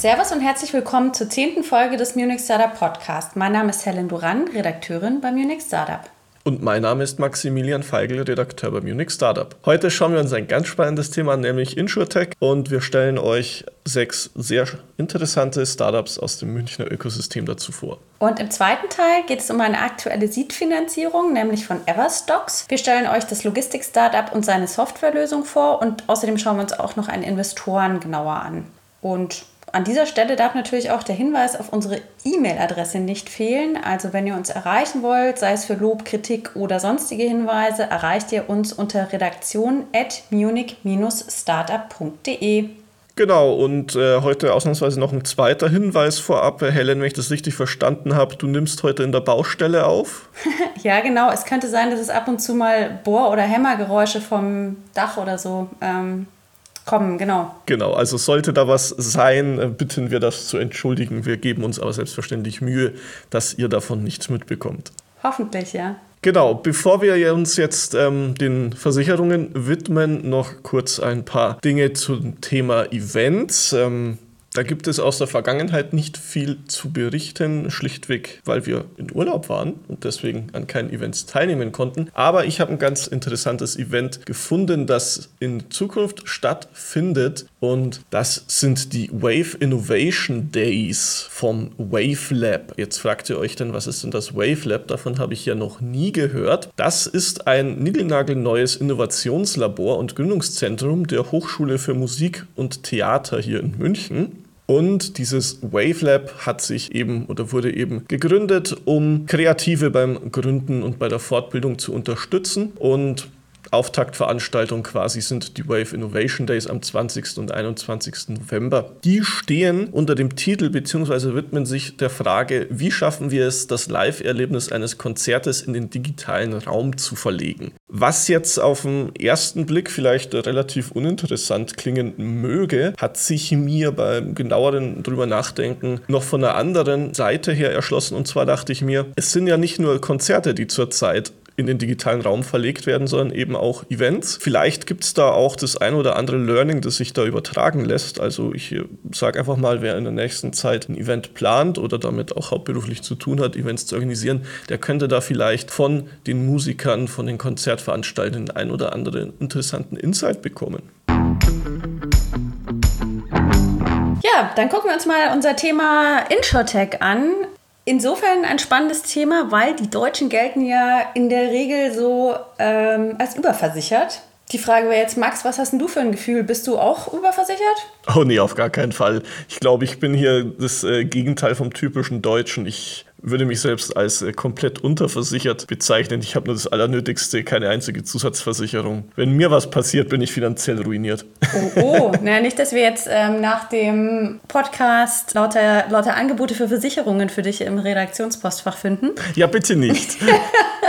Servus und herzlich willkommen zur zehnten Folge des Munich Startup Podcast. Mein Name ist Helen Duran, Redakteurin bei Munich Startup. Und mein Name ist Maximilian Feigl, Redakteur bei Munich Startup. Heute schauen wir uns ein ganz spannendes Thema an, nämlich InsurTech. Und wir stellen euch sechs sehr interessante Startups aus dem Münchner Ökosystem dazu vor. Und im zweiten Teil geht es um eine aktuelle Seed-Finanzierung, nämlich von Everstocks. Wir stellen euch das Logistik-Startup und seine Softwarelösung vor und außerdem schauen wir uns auch noch einen Investoren genauer an. Und an dieser Stelle darf natürlich auch der Hinweis auf unsere E-Mail-Adresse nicht fehlen. Also wenn ihr uns erreichen wollt, sei es für Lob, Kritik oder sonstige Hinweise, erreicht ihr uns unter redaktion at munich-startup.de. Genau, und äh, heute ausnahmsweise noch ein zweiter Hinweis vorab. Helen, wenn ich das richtig verstanden habe, du nimmst heute in der Baustelle auf? ja, genau. Es könnte sein, dass es ab und zu mal Bohr- oder Hämmergeräusche vom Dach oder so ähm, kommen, genau. Genau, also sollte da was sein, äh, bitten wir das zu entschuldigen. Wir geben uns aber selbstverständlich Mühe, dass ihr davon nichts mitbekommt. Hoffentlich, ja. Genau, bevor wir uns jetzt ähm, den Versicherungen widmen, noch kurz ein paar Dinge zum Thema Events. Ähm, da gibt es aus der Vergangenheit nicht viel zu berichten, schlichtweg, weil wir in Urlaub waren und deswegen an keinen Events teilnehmen konnten. Aber ich habe ein ganz interessantes Event gefunden, das in Zukunft stattfindet und das sind die Wave Innovation Days vom Wave Lab. Jetzt fragt ihr euch dann, was ist denn das Wave Lab? Davon habe ich ja noch nie gehört. Das ist ein niegelnagelneues Innovationslabor und Gründungszentrum der Hochschule für Musik und Theater hier in München. Und dieses Wavelab hat sich eben oder wurde eben gegründet, um Kreative beim Gründen und bei der Fortbildung zu unterstützen. Und Auftaktveranstaltung quasi sind die Wave Innovation Days am 20. und 21. November. Die stehen unter dem Titel bzw. widmen sich der Frage, wie schaffen wir es, das Live-Erlebnis eines Konzertes in den digitalen Raum zu verlegen. Was jetzt auf den ersten Blick vielleicht relativ uninteressant klingen möge, hat sich mir beim genaueren drüber nachdenken noch von einer anderen Seite her erschlossen. Und zwar dachte ich mir, es sind ja nicht nur Konzerte, die zurzeit in den digitalen Raum verlegt werden, sondern eben auch Events. Vielleicht gibt es da auch das ein oder andere Learning, das sich da übertragen lässt. Also ich äh, sage einfach mal, wer in der nächsten Zeit ein Event plant oder damit auch hauptberuflich zu tun hat, Events zu organisieren, der könnte da vielleicht von den Musikern, von den Konzertveranstaltern ein oder anderen interessanten Insight bekommen. Ja, dann gucken wir uns mal unser Thema Insurtech an insofern ein spannendes Thema, weil die Deutschen gelten ja in der Regel so ähm, als überversichert. Die Frage wäre jetzt, Max, was hast denn du für ein Gefühl? Bist du auch überversichert? Oh nee, auf gar keinen Fall. Ich glaube, ich bin hier das äh, Gegenteil vom typischen Deutschen. Ich würde mich selbst als äh, komplett unterversichert bezeichnen. Ich habe nur das Allernötigste, keine einzige Zusatzversicherung. Wenn mir was passiert, bin ich finanziell ruiniert. Oh, oh. Na, nicht, dass wir jetzt ähm, nach dem Podcast lauter, lauter Angebote für Versicherungen für dich im Redaktionspostfach finden. Ja, bitte nicht.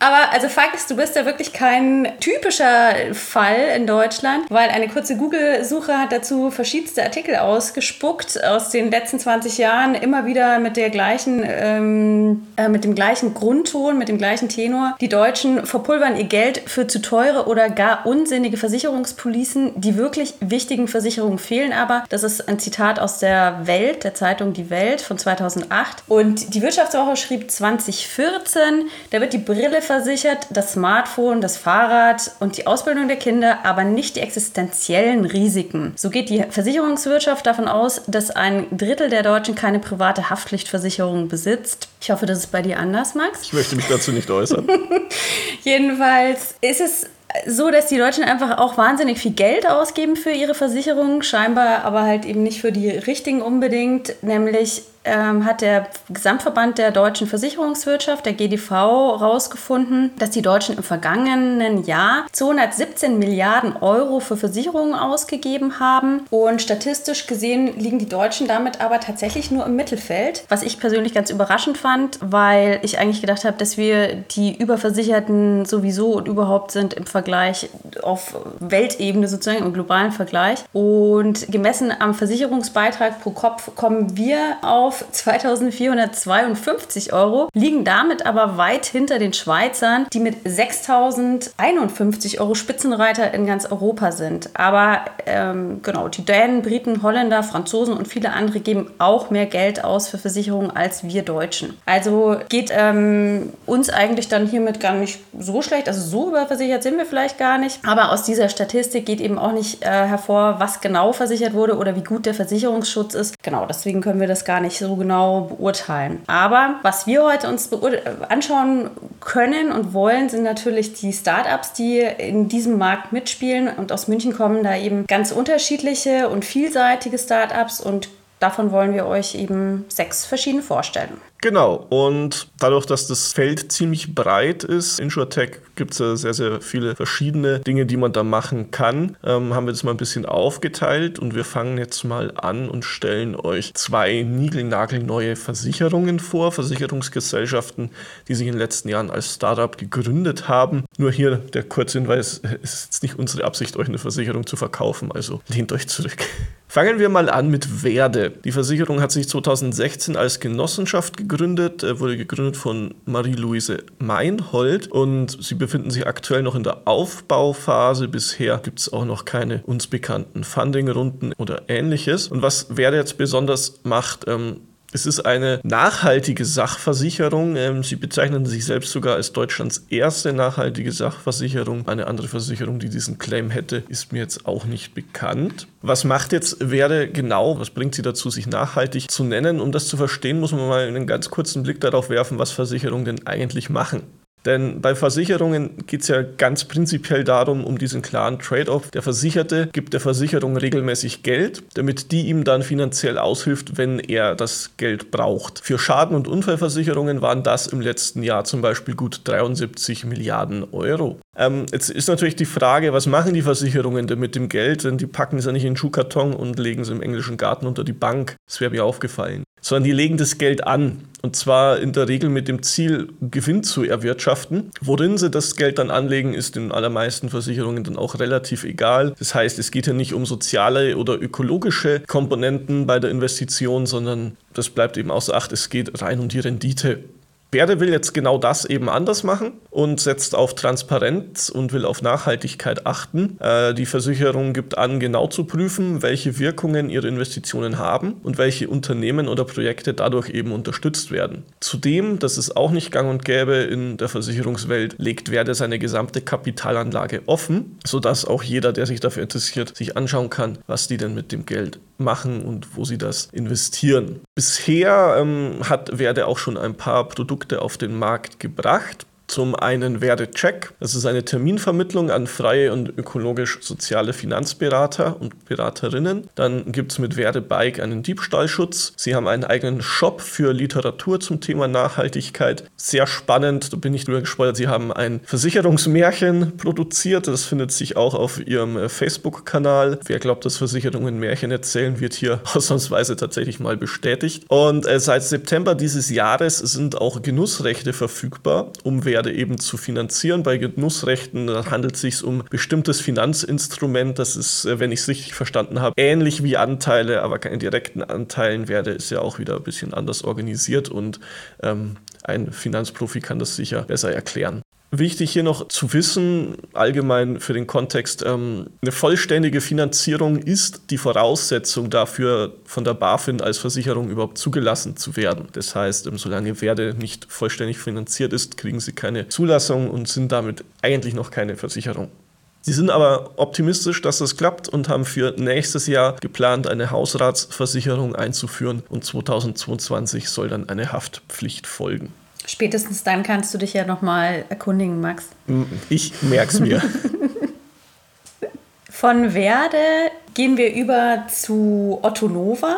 Aber also Fakt ist, du bist ja wirklich kein typischer Fall in Deutschland, weil eine kurze Google-Suche hat dazu verschiedenste Artikel ausgespuckt aus den letzten 20 Jahren, immer wieder mit der gleichen, ähm, äh, mit dem gleichen Grundton, mit dem gleichen Tenor. Die Deutschen verpulvern ihr Geld für zu teure oder gar unsinnige Versicherungspolicen. Die wirklich wichtigen Versicherungen fehlen aber. Das ist ein Zitat aus der Welt, der Zeitung Die Welt von 2008. Und die Wirtschaftswoche schrieb 2014, da wird die Brille versichert, das Smartphone, das Fahrrad und die Ausbildung der Kinder, aber nicht die existenziellen Risiken. So geht die Versicherungswirtschaft davon aus, dass ein Drittel der Deutschen keine private Haftpflichtversicherung besitzt. Ich hoffe, das ist bei dir anders, Max. Ich möchte mich dazu nicht äußern. Jedenfalls ist es so, dass die Deutschen einfach auch wahnsinnig viel Geld ausgeben für ihre Versicherungen, scheinbar aber halt eben nicht für die richtigen unbedingt, nämlich ähm, hat der Gesamtverband der deutschen Versicherungswirtschaft, der GDV, herausgefunden, dass die Deutschen im vergangenen Jahr 217 Milliarden Euro für Versicherungen ausgegeben haben. Und statistisch gesehen liegen die Deutschen damit aber tatsächlich nur im Mittelfeld, was ich persönlich ganz überraschend fand, weil ich eigentlich gedacht habe, dass wir die Überversicherten sowieso und überhaupt sind im Vergleich auf Weltebene sozusagen, im globalen Vergleich. Und gemessen am Versicherungsbeitrag pro Kopf kommen wir auf 2452 Euro, liegen damit aber weit hinter den Schweizern, die mit 6051 Euro Spitzenreiter in ganz Europa sind. Aber ähm, genau, die Dänen, Briten, Holländer, Franzosen und viele andere geben auch mehr Geld aus für Versicherungen als wir Deutschen. Also geht ähm, uns eigentlich dann hiermit gar nicht so schlecht. Also so überversichert sind wir vielleicht gar nicht. Aber aus dieser Statistik geht eben auch nicht äh, hervor, was genau versichert wurde oder wie gut der Versicherungsschutz ist. Genau, deswegen können wir das gar nicht so genau beurteilen. Aber was wir heute uns anschauen können und wollen, sind natürlich die Startups, die in diesem Markt mitspielen. Und aus München kommen da eben ganz unterschiedliche und vielseitige Startups und davon wollen wir euch eben sechs verschiedene vorstellen. Genau, und dadurch, dass das Feld ziemlich breit ist, InsurTech gibt es ja sehr, sehr viele verschiedene Dinge, die man da machen kann, ähm, haben wir das mal ein bisschen aufgeteilt und wir fangen jetzt mal an und stellen euch zwei niegelnagelneue Versicherungen vor, Versicherungsgesellschaften, die sich in den letzten Jahren als Startup gegründet haben. Nur hier der kurze Hinweis, es ist nicht unsere Absicht, euch eine Versicherung zu verkaufen, also lehnt euch zurück. Fangen wir mal an mit Werde. Die Versicherung hat sich 2016 als Genossenschaft gegründet, äh, wurde gegründet von Marie-Louise Meinhold und sie befinden sich aktuell noch in der Aufbauphase. Bisher gibt es auch noch keine uns bekannten Fundingrunden oder ähnliches. Und was Werde jetzt besonders macht, ähm, es ist eine nachhaltige Sachversicherung. Ähm, sie bezeichnen sich selbst sogar als Deutschlands erste nachhaltige Sachversicherung. Eine andere Versicherung, die diesen Claim hätte, ist mir jetzt auch nicht bekannt. Was macht jetzt Werde genau? Was bringt sie dazu, sich nachhaltig zu nennen? Um das zu verstehen, muss man mal einen ganz kurzen Blick darauf werfen, was Versicherungen denn eigentlich machen. Denn bei Versicherungen geht es ja ganz prinzipiell darum, um diesen klaren Trade-off. Der Versicherte gibt der Versicherung regelmäßig Geld, damit die ihm dann finanziell aushilft, wenn er das Geld braucht. Für Schaden- und Unfallversicherungen waren das im letzten Jahr zum Beispiel gut 73 Milliarden Euro. Ähm, jetzt ist natürlich die Frage, was machen die Versicherungen denn mit dem Geld? Denn die packen es ja nicht in den Schuhkarton und legen es im englischen Garten unter die Bank. Das wäre mir aufgefallen sondern die legen das Geld an. Und zwar in der Regel mit dem Ziel, Gewinn zu erwirtschaften. Worin sie das Geld dann anlegen, ist in allermeisten Versicherungen dann auch relativ egal. Das heißt, es geht ja nicht um soziale oder ökologische Komponenten bei der Investition, sondern das bleibt eben außer Acht, es geht rein um die Rendite. Berde will jetzt genau das eben anders machen und setzt auf Transparenz und will auf Nachhaltigkeit achten. Äh, die Versicherung gibt an, genau zu prüfen, welche Wirkungen ihre Investitionen haben und welche Unternehmen oder Projekte dadurch eben unterstützt werden. Zudem, das ist auch nicht gang und gäbe in der Versicherungswelt, legt Werde seine gesamte Kapitalanlage offen, sodass auch jeder, der sich dafür interessiert, sich anschauen kann, was die denn mit dem Geld machen und wo sie das investieren. Bisher ähm, hat Werde auch schon ein paar Produkte auf den Markt gebracht. Zum einen Werdecheck. Das ist eine Terminvermittlung an freie und ökologisch-soziale Finanzberater und Beraterinnen. Dann gibt es mit Werdebike einen Diebstahlschutz. Sie haben einen eigenen Shop für Literatur zum Thema Nachhaltigkeit. Sehr spannend, da bin ich drüber gespoilert. Sie haben ein Versicherungsmärchen produziert. Das findet sich auch auf ihrem äh, Facebook-Kanal. Wer glaubt, dass Versicherungen Märchen erzählen, wird hier ausnahmsweise tatsächlich mal bestätigt. Und äh, seit September dieses Jahres sind auch Genussrechte verfügbar, um Werte Werde eben zu finanzieren. Bei Genussrechten handelt es sich um bestimmtes Finanzinstrument. Das ist, äh, wenn ich es richtig verstanden habe, ähnlich wie Anteile, aber keine direkten Anteilen. Werde ist ja auch wieder ein bisschen anders organisiert und ähm, ein Finanzprofi kann das sicher besser erklären. Wichtig hier noch zu wissen, allgemein für den Kontext, ähm, eine vollständige Finanzierung ist die Voraussetzung dafür, von der BaFin als Versicherung überhaupt zugelassen zu werden. Das heißt, ähm, solange Werde nicht vollständig finanziert ist, kriegen sie keine Zulassung und sind damit eigentlich noch keine Versicherung. Sie sind aber optimistisch, dass das klappt und haben für nächstes Jahr geplant, eine Hausratsversicherung einzuführen und 2022 soll dann eine Haftpflicht folgen. Spätestens dann kannst du dich ja nochmal erkundigen, Max. Ich merk's mir. Von Werde gehen wir über zu Otto Nova.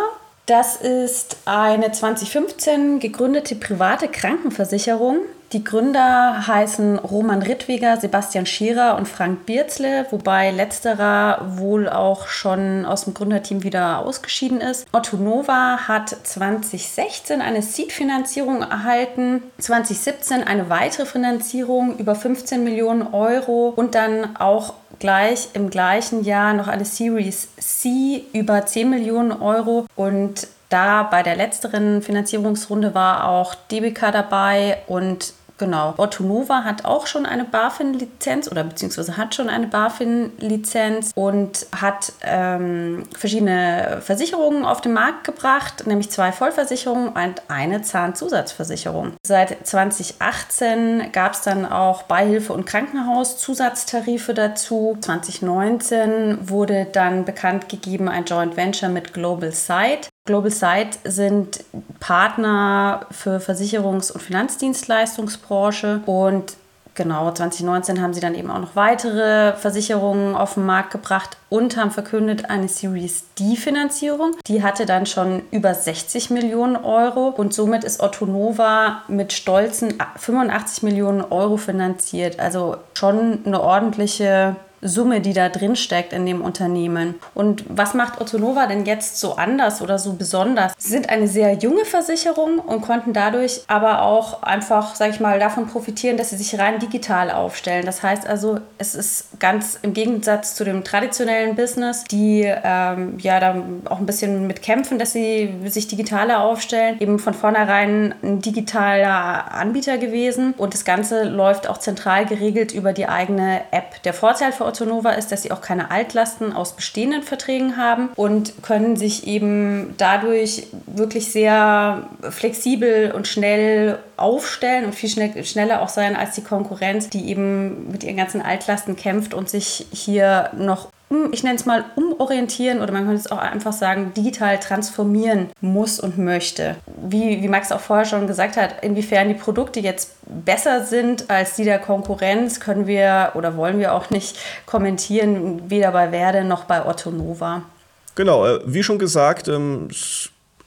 Das ist eine 2015 gegründete private Krankenversicherung, Die Gründer heißen Roman Rittweger, Sebastian Scherer und Frank Bierzle, wobei letzterer wohl auch schon aus dem Gründerteam wieder ausgeschieden ist. Otto Nova hat 2016 eine Seed-Finanzierung erhalten, 2017 eine weitere Finanzierung über 15 Millionen Euro und dann auch gleich im gleichen Jahr noch eine Series C über 10 Millionen Euro und da bei der letzteren Finanzierungsrunde war auch DBK dabei und Genau. Otto hat auch schon eine BaFin-Lizenz oder beziehungsweise hat schon eine BaFin-Lizenz und hat ähm, verschiedene Versicherungen auf den Markt gebracht, nämlich zwei Vollversicherungen und eine Zahnzusatzversicherung. Seit 2018 gab es dann auch Beihilfe- und Krankenhauszusatztarife dazu. 2019 wurde dann bekannt gegeben ein Joint Venture mit Global Sight. Global Sight sind Partner für Versicherungs- und Finanzdienstleistungsbranche und genau 2019 haben sie dann eben auch noch weitere Versicherungen auf den Markt gebracht und haben verkündet eine Series D Finanzierung. Die hatte dann schon über 60 Millionen Euro und somit ist Otto Nova mit stolzen 85 Millionen Euro finanziert. Also schon eine ordentliche Summe, die da drin steckt in dem Unternehmen. Und was macht Otto Nova denn jetzt so anders oder so besonders? Sie sind eine sehr junge Versicherung und konnten dadurch aber auch einfach, sag ich mal, davon profitieren, dass sie sich rein digital aufstellen. Das heißt also, es ist ganz im Gegensatz zu dem traditionellen Business, die ähm, ja da auch ein bisschen mit kämpfen, dass sie sich digitaler aufstellen, eben von vornherein ein digitaler Anbieter gewesen und das Ganze läuft auch zentral geregelt über die eigene App. Der Vorteil für Ottonova ist, dass sie auch keine Altlasten aus bestehenden Verträgen haben und können sich eben dadurch wirklich sehr flexibel und schnell aufstellen und viel schnell, schneller auch sein als die Konkurrenz, die eben mit ihren ganzen Altlasten kämpft und sich hier noch ich nenne es mal, umorientieren oder man könnte es auch einfach sagen, digital transformieren muss und möchte. Wie, wie Max auch vorher schon gesagt hat, inwiefern die Produkte jetzt besser sind als die der Konkurrenz, können wir oder wollen wir auch nicht kommentieren, weder bei Werde noch bei Otto Nova. Genau, äh, wie schon gesagt, ähm,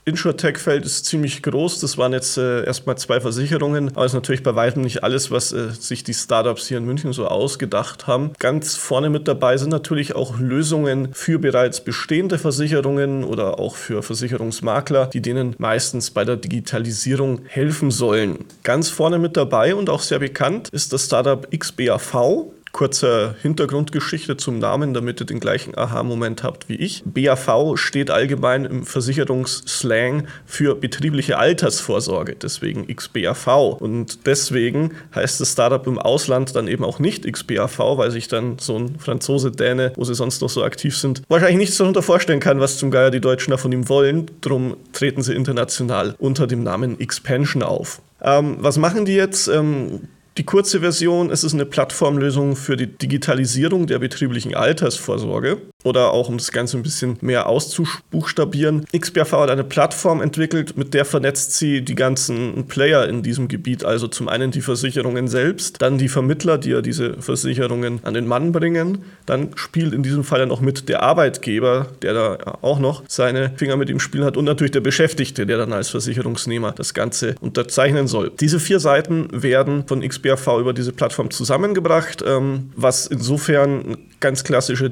Insurtech-Feld ist ziemlich groß. Das waren jetzt äh, erstmal zwei Versicherungen, aber es ist natürlich bei weitem nicht alles, was äh, sich die Startups hier in München so ausgedacht haben. Ganz vorne mit dabei sind natürlich auch Lösungen für bereits bestehende Versicherungen oder auch für Versicherungsmakler, die denen meistens bei der Digitalisierung helfen sollen. Ganz vorne mit dabei und auch sehr bekannt ist das Startup XBAV. Kurze Hintergrundgeschichte zum Namen, damit ihr den gleichen Aha-Moment habt wie ich. BAV steht allgemein im Versicherungsslang für betriebliche Altersvorsorge, deswegen XBAV. Und deswegen heißt das Startup im Ausland dann eben auch nicht XBAV, weil sich dann so ein Franzose, Däne, wo sie sonst noch so aktiv sind, wahrscheinlich nichts darunter vorstellen kann, was zum Geier die Deutschen da von ihm wollen. Drum treten sie international unter dem Namen Expansion auf. Ähm, was machen die jetzt? Ähm, die kurze Version, es ist eine Plattformlösung für die Digitalisierung der betrieblichen Altersvorsorge oder auch um das Ganze ein bisschen mehr auszubuchstabieren. XBRV hat eine Plattform entwickelt, mit der vernetzt sie die ganzen Player in diesem Gebiet, also zum einen die Versicherungen selbst, dann die Vermittler, die ja diese Versicherungen an den Mann bringen, dann spielt in diesem Fall dann auch mit der Arbeitgeber, der da auch noch seine Finger mit im Spiel hat und natürlich der Beschäftigte, der dann als Versicherungsnehmer das Ganze unterzeichnen soll. Diese vier Seiten werden von XBRV über diese Plattform zusammengebracht, ähm, was insofern ganz klassische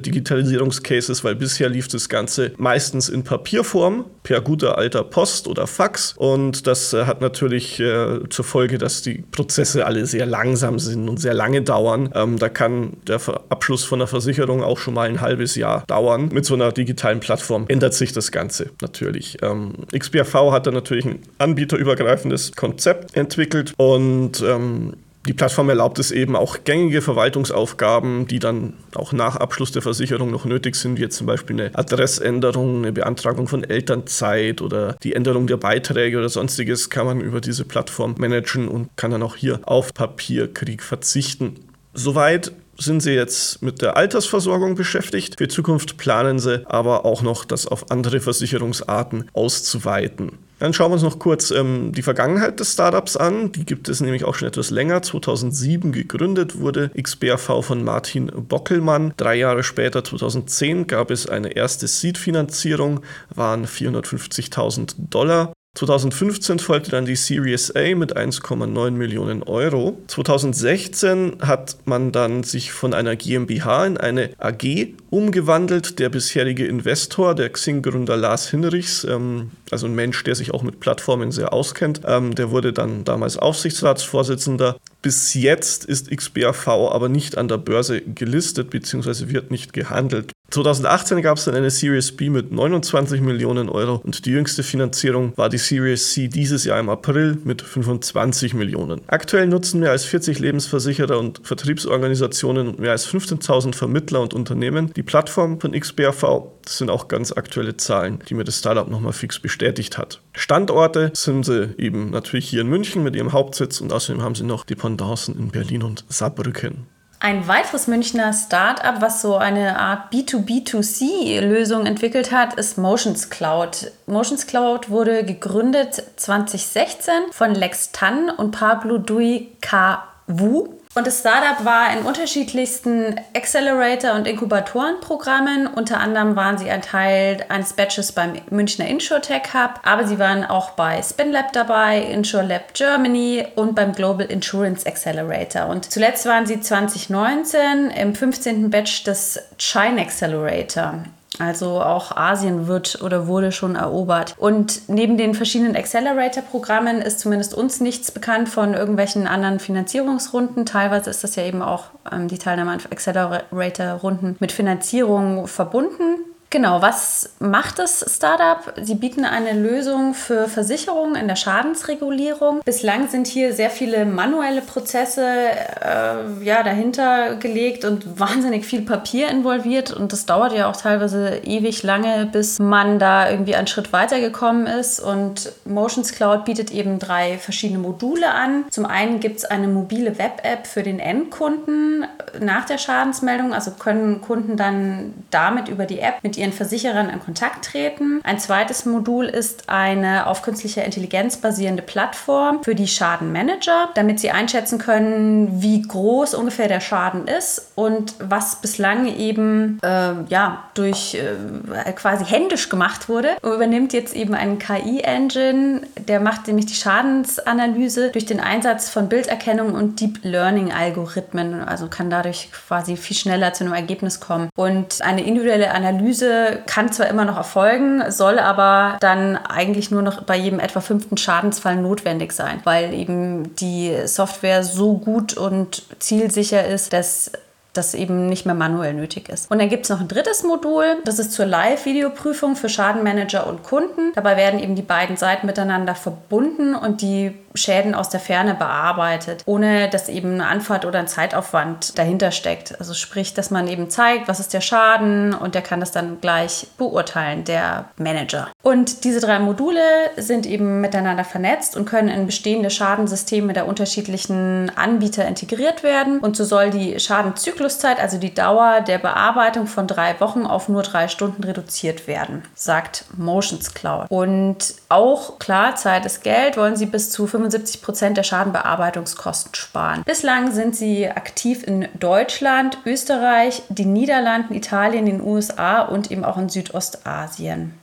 Digitalisierungscases, weil bisher lief das Ganze meistens in Papierform, per guter alter Post oder Fax. Und das äh, hat natürlich äh, zur Folge, dass die Prozesse alle sehr langsam sind und sehr lange dauern. Ähm, da kann der Abschluss von einer Versicherung auch schon mal ein halbes Jahr dauern. Mit so einer digitalen Plattform ändert sich das Ganze natürlich. Ähm, XBRV hat da natürlich ein anbieterübergreifendes Konzept entwickelt und ähm, die Plattform erlaubt es eben auch gängige Verwaltungsaufgaben, die dann auch nach Abschluss der Versicherung noch nötig sind, wie jetzt zum Beispiel eine Adressänderung, eine Beantragung von Elternzeit oder die Änderung der Beiträge oder sonstiges, kann man über diese Plattform managen und kann dann auch hier auf Papierkrieg verzichten. Soweit sind sie jetzt mit der Altersversorgung beschäftigt. Für Zukunft planen sie aber auch noch, das auf andere Versicherungsarten auszuweiten. Dann schauen wir uns noch kurz ähm, die Vergangenheit des Startups an. Die gibt es nämlich auch schon etwas länger. 2007 gegründet wurde XBRV von Martin Bockelmann. Drei Jahre später, 2010, gab es eine erste Seed-Finanzierung, waren 450.000 Dollar. 2015 folgte dann die Series A mit 1,9 Millionen Euro. 2016 hat man dann sich von einer GmbH in eine AG umgewandelt. Der bisherige Investor, der Xing-Gründer Lars Hinrichs, ähm, also ein Mensch, der sich auch mit Plattformen sehr auskennt, ähm, der wurde dann damals Aufsichtsratsvorsitzender. Bis jetzt ist XBAV aber nicht an der Börse gelistet bzw. wird nicht gehandelt. 2018 gab es dann eine Series B mit 29 Millionen Euro und die jüngste Finanzierung war die Series C dieses Jahr im April mit 25 Millionen. Aktuell nutzen mehr als 40 Lebensversicherer und Vertriebsorganisationen und mehr als 15.000 Vermittler und Unternehmen die Plattform von XBRV. Das sind auch ganz aktuelle Zahlen, die mir das Startup nochmal fix bestätigt hat. Standorte sind sie eben natürlich hier in München mit ihrem Hauptsitz und außerdem haben sie noch Dependancen in Berlin und Saarbrücken. Ein weiteres Münchner Startup, was so eine Art B2B2C-Lösung entwickelt hat, ist Motions Cloud. Motions Cloud wurde gegründet 2016 von Lex Tan und Pablo Dui K. Wu. Und das Startup war in unterschiedlichsten Accelerator- und Inkubatorenprogrammen. Unter anderem waren sie ein Teil eines Batches beim Münchner InsurTech Hub, aber sie waren auch bei SpinLab dabei, InsurLab Germany und beim Global Insurance Accelerator. Und zuletzt waren sie 2019 im 15. Batch des China Accelerator. Also auch Asien wird oder wurde schon erobert. Und neben den verschiedenen Accelerator-Programmen ist zumindest uns nichts bekannt von irgendwelchen anderen Finanzierungsrunden. Teilweise ist das ja eben auch ähm, die Teilnahme an Accelerator-Runden mit Finanzierung verbunden. Genau, was macht das Startup? Sie bieten eine Lösung für Versicherungen in der Schadensregulierung. Bislang sind hier sehr viele manuelle Prozesse äh, ja, dahinter gelegt und wahnsinnig viel Papier involviert. Und das dauert ja auch teilweise ewig lange, bis man da irgendwie einen Schritt weitergekommen ist. Und Motions Cloud bietet eben drei verschiedene Module an. Zum einen gibt es eine mobile Web-App für den Endkunden nach der Schadensmeldung. Also können Kunden dann damit über die App mit ihren Versicherern in Kontakt treten. Ein zweites Modul ist eine auf künstlicher Intelligenz basierende Plattform für die Schadenmanager, damit sie einschätzen können, wie groß ungefähr der Schaden ist und was bislang eben äh, ja, durch äh, quasi händisch gemacht wurde. Übernimmt jetzt eben einen KI-Engine, der macht nämlich die Schadensanalyse durch den Einsatz von Bilderkennung und Deep Learning-Algorithmen, also kann dadurch quasi viel schneller zu einem Ergebnis kommen. Und eine individuelle Analyse kann zwar immer noch erfolgen, soll aber dann eigentlich nur noch bei jedem etwa fünften Schadensfall notwendig sein, weil eben die Software so gut und zielsicher ist, dass das eben nicht mehr manuell nötig ist. Und dann gibt es noch ein drittes Modul, das ist zur Live-Videoprüfung für Schadenmanager und Kunden. Dabei werden eben die beiden Seiten miteinander verbunden und die Schäden aus der Ferne bearbeitet, ohne dass eben eine Anfahrt oder ein Zeitaufwand dahinter steckt. Also sprich, dass man eben zeigt, was ist der Schaden und der kann das dann gleich beurteilen, der Manager. Und diese drei Module sind eben miteinander vernetzt und können in bestehende Schadensysteme der unterschiedlichen Anbieter integriert werden. Und so soll die Schadenzykluszeit, also die Dauer der Bearbeitung von drei Wochen auf nur drei Stunden reduziert werden, sagt Motions Cloud. Und auch klar, Zeit ist Geld, wollen sie bis zu 75 Prozent der Schadenbearbeitungskosten sparen. Bislang sind sie aktiv in Deutschland, Österreich, den Niederlanden, Italien, den USA und eben auch in Südostasien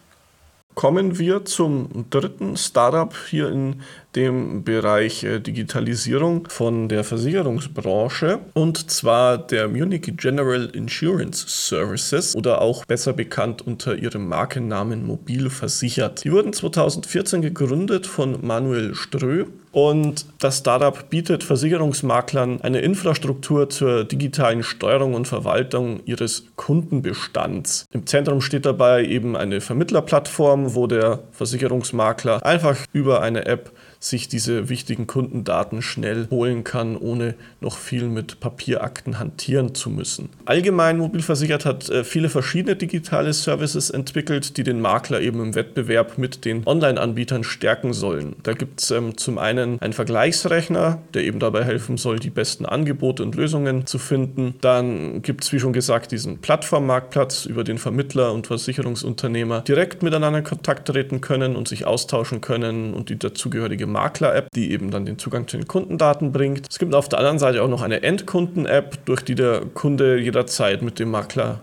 kommen wir zum dritten Startup hier in dem Bereich äh, Digitalisierung von der Versicherungsbranche und zwar der Munich General Insurance Services oder auch besser bekannt unter ihrem Markennamen Mobil versichert. Die wurden 2014 gegründet von Manuel Strö und das Startup bietet Versicherungsmaklern eine Infrastruktur zur digitalen Steuerung und Verwaltung ihres Kundenbestands. Im Zentrum steht dabei eben eine Vermittlerplattform, wo der Versicherungsmakler einfach über eine App sich diese wichtigen Kundendaten schnell holen kann, ohne noch viel mit Papierakten hantieren zu müssen. Allgemein Mobilversichert hat äh, viele verschiedene digitale Services entwickelt, die den Makler eben im Wettbewerb mit den Online-Anbietern stärken sollen. Da gibt es ähm, zum einen einen Vergleichsrechner, der eben dabei helfen soll, die besten Angebote und Lösungen zu finden. Dann gibt es, wie schon gesagt, diesen Plattformmarktplatz, über den Vermittler und Versicherungsunternehmer direkt miteinander in Kontakt treten können und sich austauschen können und die dazugehörige Makler-App, die eben dann den Zugang zu den Kundendaten bringt. Es gibt auf der anderen Seite auch noch eine Endkunden-App, durch die der Kunde jederzeit mit dem Makler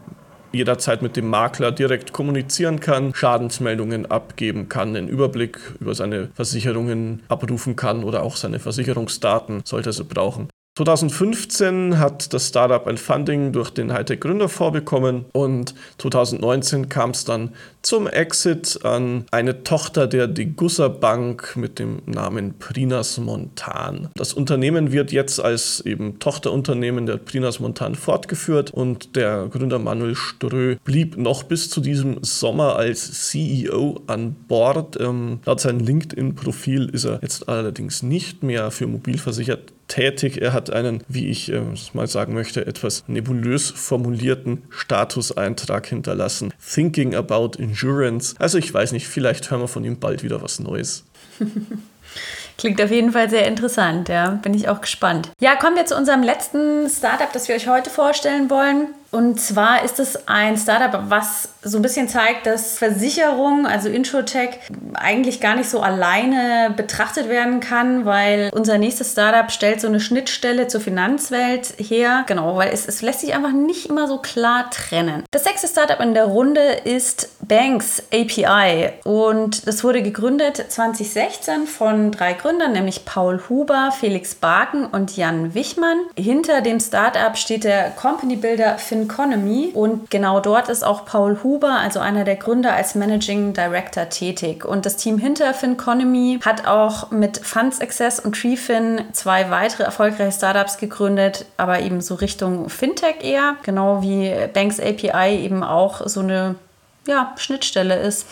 jederzeit mit dem Makler direkt kommunizieren kann, Schadensmeldungen abgeben kann, den Überblick über seine Versicherungen abrufen kann oder auch seine Versicherungsdaten, sollte er sie brauchen. 2015 hat das Startup ein Funding durch den Hightech Gründerfonds bekommen und 2019 kam es dann zum Exit an eine Tochter der Degussa Bank mit dem Namen Prinas Montan. Das Unternehmen wird jetzt als eben Tochterunternehmen der Prinas Montan fortgeführt und der Gründer Manuel Strö blieb noch bis zu diesem Sommer als CEO an Bord. Ähm, laut seinem LinkedIn-Profil ist er jetzt allerdings nicht mehr für mobilversichert tätig. Er hat einen, wie ich äh, mal sagen möchte, etwas nebulös formulierten Statuseintrag hinterlassen. Thinking about Insurance. Also ich weiß nicht, vielleicht hören wir von ihm bald wieder was Neues. Klingt auf jeden Fall sehr interessant, ja. Bin ich auch gespannt. Ja, kommen wir zu unserem letzten Startup, das wir euch heute vorstellen wollen. Und zwar ist es ein Startup, was so ein bisschen zeigt, dass Versicherung, also Insurtech, eigentlich gar nicht so alleine betrachtet werden kann, weil unser nächstes Startup stellt so eine Schnittstelle zur Finanzwelt her. Genau, weil es, es lässt sich einfach nicht immer so klar trennen. Das sechste Startup in der Runde ist Banks API und das wurde gegründet 2016 von drei Gründern, nämlich Paul Huber, Felix Barken und Jan Wichmann. Hinter dem Startup steht der Company Builder Finconomy und genau dort ist auch Paul Huber, also einer der Gründer, als Managing Director tätig. Und das Team hinter Finconomy hat auch mit Funds Access und TreeFin zwei weitere erfolgreiche Startups gegründet, aber eben so Richtung Fintech eher, genau wie Banks API eben auch so eine ja, Schnittstelle ist.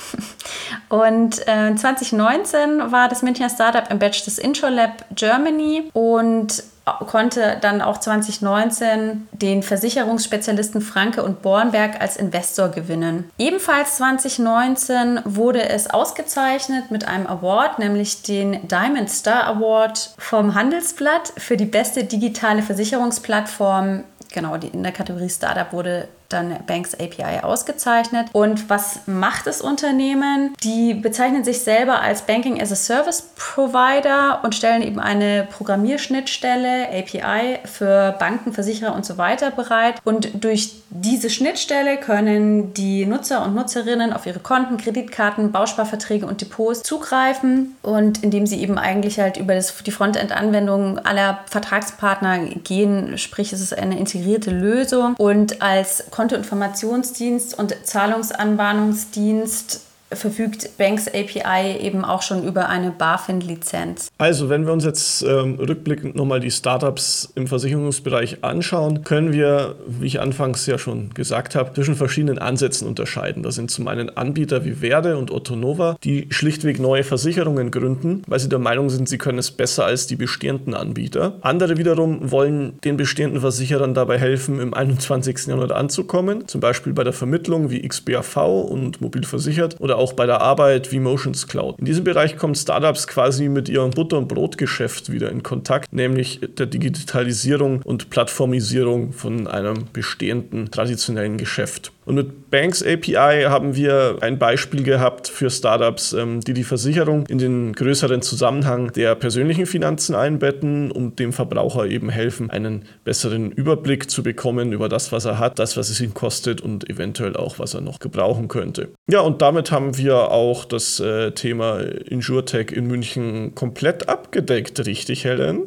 Und äh, 2019 war das Münchner Startup im Batch des IntroLab Germany und konnte dann auch 2019 den Versicherungsspezialisten Franke und Bornberg als Investor gewinnen. Ebenfalls 2019 wurde es ausgezeichnet mit einem Award, nämlich den Diamond Star Award vom Handelsblatt für die beste digitale Versicherungsplattform. Genau, in der Kategorie Startup wurde dann Banks API ausgezeichnet. Und was macht das Unternehmen? Die bezeichnen sich selber als Banking as a Service Provider und stellen eben eine Programmierschnittstelle, API, für Banken, Versicherer und so weiter bereit. Und durch diese Schnittstelle können die Nutzer und Nutzerinnen auf ihre Konten, Kreditkarten, Bausparverträge und Depots zugreifen. Und indem sie eben eigentlich halt über das, die Frontend-Anwendung aller Vertragspartner gehen, sprich es ist eine integrierte Lösung. Und als Kontoinformationsdienst und Zahlungsanbahnungsdienst verfügt Banks API eben auch schon über eine BaFin-Lizenz. Also, wenn wir uns jetzt ähm, rückblickend nochmal die Startups im Versicherungsbereich anschauen, können wir, wie ich anfangs ja schon gesagt habe, zwischen verschiedenen Ansätzen unterscheiden. Da sind zum einen Anbieter wie Verde und Ottonova, die schlichtweg neue Versicherungen gründen, weil sie der Meinung sind, sie können es besser als die bestehenden Anbieter. Andere wiederum wollen den bestehenden Versicherern dabei helfen, im 21. Jahrhundert anzukommen, zum Beispiel bei der Vermittlung wie XBAV und Mobil versichert oder auch auch bei der Arbeit wie Motions Cloud. In diesem Bereich kommen Startups quasi mit ihrem Butter- und Brotgeschäft wieder in Kontakt, nämlich der Digitalisierung und Plattformisierung von einem bestehenden traditionellen Geschäft. Und mit Banks API haben wir ein Beispiel gehabt für Startups, ähm, die die Versicherung in den größeren Zusammenhang der persönlichen Finanzen einbetten und dem Verbraucher eben helfen, einen besseren Überblick zu bekommen über das, was er hat, das, was es ihm kostet und eventuell auch, was er noch gebrauchen könnte. Ja, und damit haben wir auch das äh, Thema InsurTech in München komplett abgedeckt, richtig, Helen?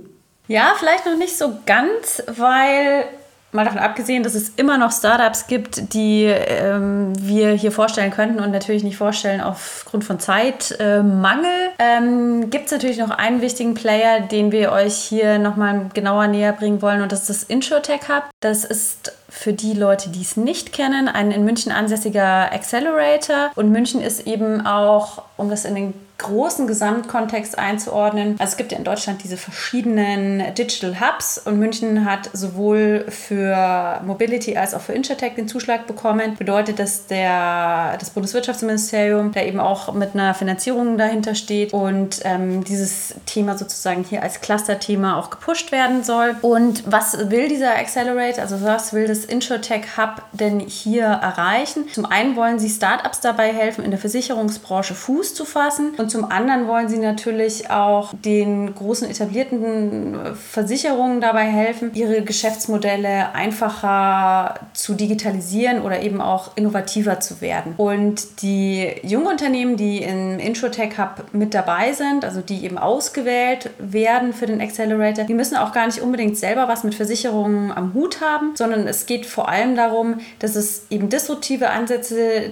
Ja, vielleicht noch nicht so ganz, weil mal davon abgesehen, dass es immer noch Startups gibt, die ähm, wir hier vorstellen könnten und natürlich nicht vorstellen aufgrund von Zeitmangel, äh, ähm, gibt es natürlich noch einen wichtigen Player, den wir euch hier nochmal genauer näher bringen wollen und das ist das InsurTech Hub. Das ist für die Leute, die es nicht kennen, ein in München ansässiger Accelerator und München ist eben auch, um das in den großen Gesamtkontext einzuordnen. Also es gibt ja in Deutschland diese verschiedenen Digital Hubs und München hat sowohl für Mobility als auch für Intertech den Zuschlag bekommen. Bedeutet, dass der, das Bundeswirtschaftsministerium da eben auch mit einer Finanzierung dahinter steht und ähm, dieses Thema sozusagen hier als Cluster-Thema auch gepusht werden soll. Und was will dieser Accelerate, also was will das Insurtech Hub denn hier erreichen? Zum einen wollen sie Startups dabei helfen, in der Versicherungsbranche Fuß zu fassen und Und zum anderen wollen sie natürlich auch den großen etablierten Versicherungen dabei helfen, ihre Geschäftsmodelle einfacher zu digitalisieren oder eben auch innovativer zu werden. Und die jungen Unternehmen, die im Introtech Hub mit dabei sind, also die eben ausgewählt werden für den Accelerator, die müssen auch gar nicht unbedingt selber was mit Versicherungen am Hut haben, sondern es geht vor allem darum, dass es eben disruptive Ansätze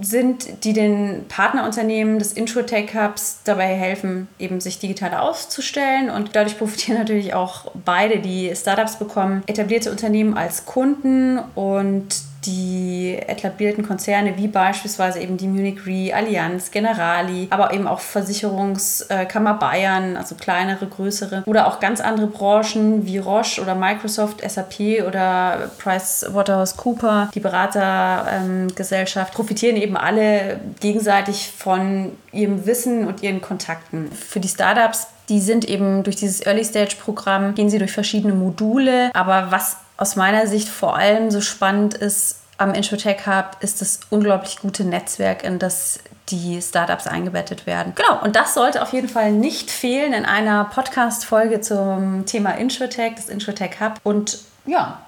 sind, die den Partnerunternehmen des Introtech Hubs dabei helfen, eben sich digital aufzustellen. Und dadurch profitieren natürlich auch beide, die Startups bekommen etablierte Unternehmen als Kunden und die etablierten Konzerne wie beispielsweise eben die Munich Re, Allianz, Generali, aber eben auch Versicherungskammer Bayern, also kleinere, größere oder auch ganz andere Branchen wie Roche oder Microsoft, SAP oder PricewaterhouseCooper, die Beratergesellschaft, ähm, profitieren eben alle gegenseitig von ihrem Wissen und ihren Kontakten. Für die Startups die sind eben durch dieses Early Stage Programm, gehen sie durch verschiedene Module. Aber was aus meiner Sicht vor allem so spannend ist am Introtech Hub, ist das unglaublich gute Netzwerk, in das die Startups eingebettet werden. Genau, und das sollte auf jeden Fall nicht fehlen in einer Podcast-Folge zum Thema Introtech, das Introtech Hub. Und ja.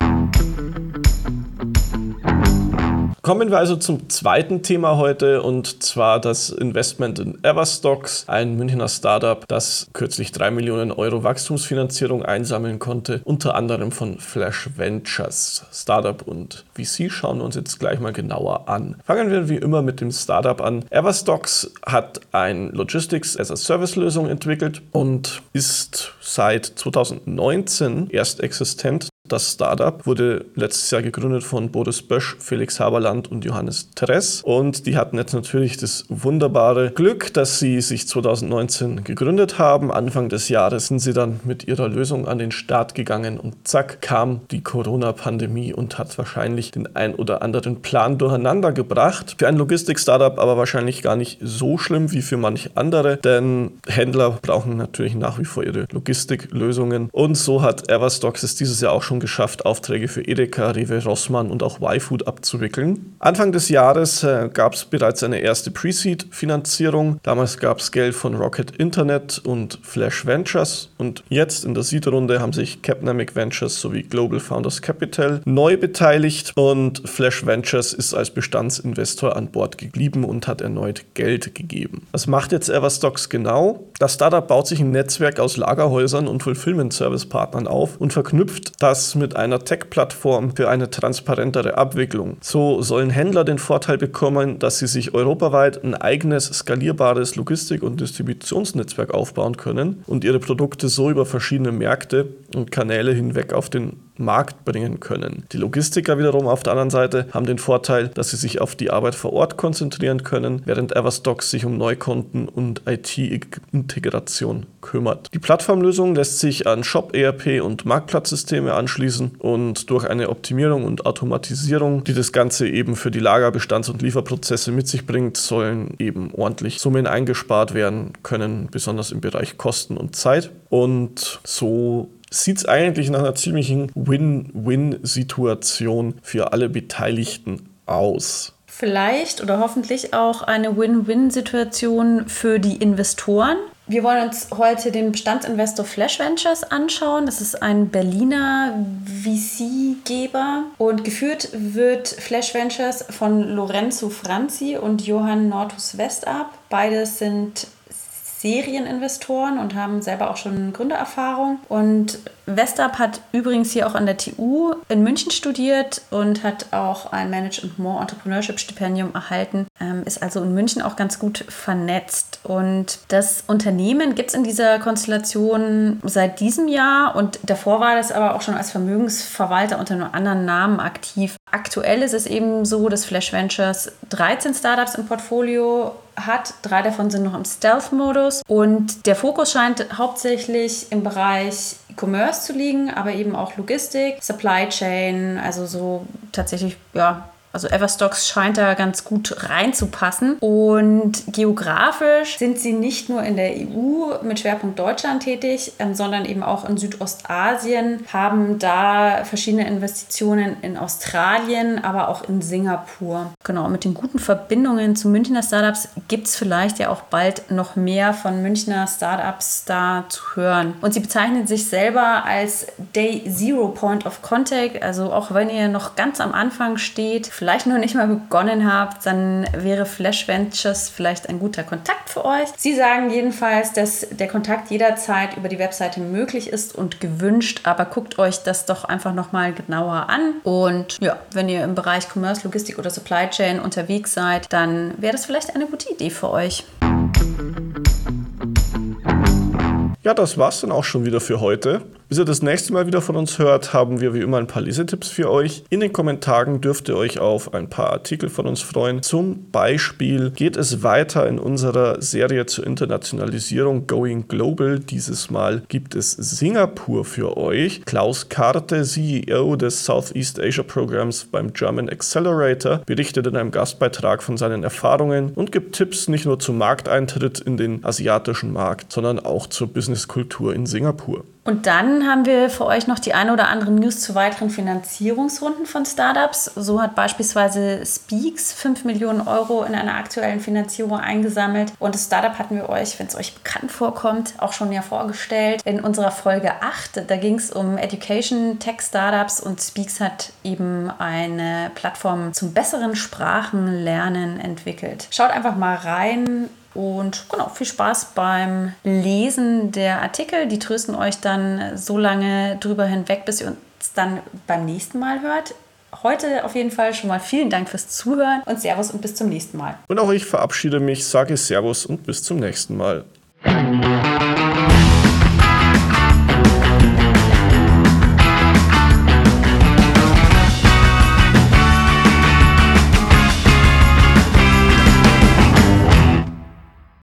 Kommen wir also zum zweiten Thema heute und zwar das Investment in Everstocks, ein Münchner Startup, das kürzlich 3 Millionen Euro Wachstumsfinanzierung einsammeln konnte, unter anderem von Flash Ventures. Startup und VC schauen wir uns jetzt gleich mal genauer an. Fangen wir wie immer mit dem Startup an. Everstocks hat ein Logistics as a Service Lösung entwickelt und ist seit 2019 erst existent. Das Startup wurde letztes Jahr gegründet von Boris Bösch, Felix Haberland und Johannes Teress. Und die hatten jetzt natürlich das wunderbare Glück, dass sie sich 2019 gegründet haben. Anfang des Jahres sind sie dann mit ihrer Lösung an den Start gegangen und zack kam die Corona-Pandemie und hat wahrscheinlich den ein oder anderen Plan durcheinander gebracht. Für ein Logistik-Startup aber wahrscheinlich gar nicht so schlimm wie für manche andere, denn Händler brauchen natürlich nach wie vor ihre Logistiklösungen. Und so hat Everstocks es dieses Jahr auch schon schon geschafft, Aufträge für Edeka, Rewe, Rossmann und auch YFood abzuwickeln. Anfang des Jahres äh, gab es bereits eine erste Pre-Seed-Finanzierung. Damals gab es Geld von Rocket Internet und Flash Ventures. Und jetzt in der Seed-Runde haben sich Capnamic Ventures sowie Global Founders Capital neu beteiligt. Und Flash Ventures ist als Bestandsinvestor an Bord geblieben und hat erneut Geld gegeben. Was macht jetzt Everstocks genau? Das Startup baut sich ein Netzwerk aus Lagerhäusern und Fulfillment-Service-Partnern auf und verknüpft das mit einer Tech-Plattform für eine transparentere Abwicklung. So sollen Händler den Vorteil bekommen, dass sie sich europaweit ein eigenes skalierbares Logistik- und Distributionsnetzwerk aufbauen können und ihre Produkte so über verschiedene Märkte und Kanäle hinweg auf den Markt bringen können. Die Logistiker wiederum auf der anderen Seite haben den Vorteil, dass sie sich auf die Arbeit vor Ort konzentrieren können, während Everstocks sich um Neukonten und IT-Integration kümmert. Die Plattformlösung lässt sich an Shop, ERP und Marktplatzsysteme anschließen und durch eine Optimierung und Automatisierung, die das Ganze eben für die Lager-, Bestands- und Lieferprozesse mit sich bringt, sollen eben ordentlich Summen eingespart werden können, besonders im Bereich Kosten und Zeit. Und so sieht es eigentlich nach einer ziemlichen Win-Win-Situation für alle Beteiligten aus. Vielleicht oder hoffentlich auch eine Win-Win-Situation für die Investoren. Wir wollen uns heute den Bestandsinvestor Flash Ventures anschauen. Das ist ein Berliner VC-Geber und geführt wird Flash Ventures von Lorenzo Franzi und Johann Nortus Westab. Beide sind Serieninvestoren und haben selber auch schon Gründererfahrung. Und Westab hat übrigens hier auch an der TU in München studiert und hat auch ein Manage More Entrepreneurship Stipendium erhalten, ähm, ist also in München auch ganz gut vernetzt. Und das Unternehmen gibt es in dieser Konstellation seit diesem Jahr und davor war das aber auch schon als Vermögensverwalter unter einem anderen Namen aktiv. Aktuell ist es eben so, dass Flash Ventures 13 Startups im Portfolio hat. Drei davon sind noch im Stealth-Modus und der Fokus scheint hauptsächlich im Bereich E-Commerce zu liegen, aber eben auch Logistik, Supply Chain, also so tatsächlich ja Also Everstocks scheint da ganz gut reinzupassen. Und geografisch sind sie nicht nur in der EU mit Schwerpunkt Deutschland tätig, ähm, sondern eben auch in Südostasien, haben da verschiedene Investitionen in Australien, aber auch in Singapur. Genau, mit den guten Verbindungen zu Münchner Startups gibt es vielleicht ja auch bald noch mehr von Münchner Startups da zu hören. Und sie bezeichnen sich selber als Day Zero Point of Contact. Also auch wenn ihr noch ganz am Anfang steht, vielleicht noch nicht mal begonnen habt, dann wäre Flash Ventures vielleicht ein guter Kontakt für euch. Sie sagen jedenfalls, dass der Kontakt jederzeit über die Webseite möglich ist und gewünscht, aber guckt euch das doch einfach nochmal genauer an. Und ja, wenn ihr im Bereich Commerce, Logistik oder Supply Chain unterwegs seid, dann wäre das vielleicht eine gute Idee für euch. Ja, das war's dann auch schon wieder für heute. Bis ihr das nächste Mal wieder von uns hört, haben wir wie immer ein paar Lesetipps für euch. In den Kommentaren dürft ihr euch auf ein paar Artikel von uns freuen. Zum Beispiel geht es weiter in unserer Serie zur Internationalisierung Going Global. Dieses Mal gibt es Singapur für euch. Klaus Karte, CEO des Southeast Asia Programs beim German Accelerator, berichtet in einem Gastbeitrag von seinen Erfahrungen und gibt Tipps nicht nur zum Markteintritt in den asiatischen Markt, sondern auch zur Businesskultur in Singapur. Und dann haben wir für euch noch die eine oder andere News zu weiteren Finanzierungsrunden von Startups. So hat beispielsweise Speaks 5 Millionen Euro in einer aktuellen Finanzierung eingesammelt. Und das Startup hatten wir euch, wenn es euch bekannt vorkommt, auch schon ja vorgestellt in unserer Folge 8. Da ging es um Education Tech Startups und Speaks hat eben eine Plattform zum besseren Sprachenlernen entwickelt. Schaut einfach mal rein. Und genau, viel Spaß beim Lesen der Artikel. Die trösten euch dann so lange drüber hinweg, bis ihr uns dann beim nächsten Mal hört. Heute auf jeden Fall schon mal vielen Dank fürs Zuhören und Servus und bis zum nächsten Mal. Und auch ich verabschiede mich, sage Servus und bis zum nächsten Mal.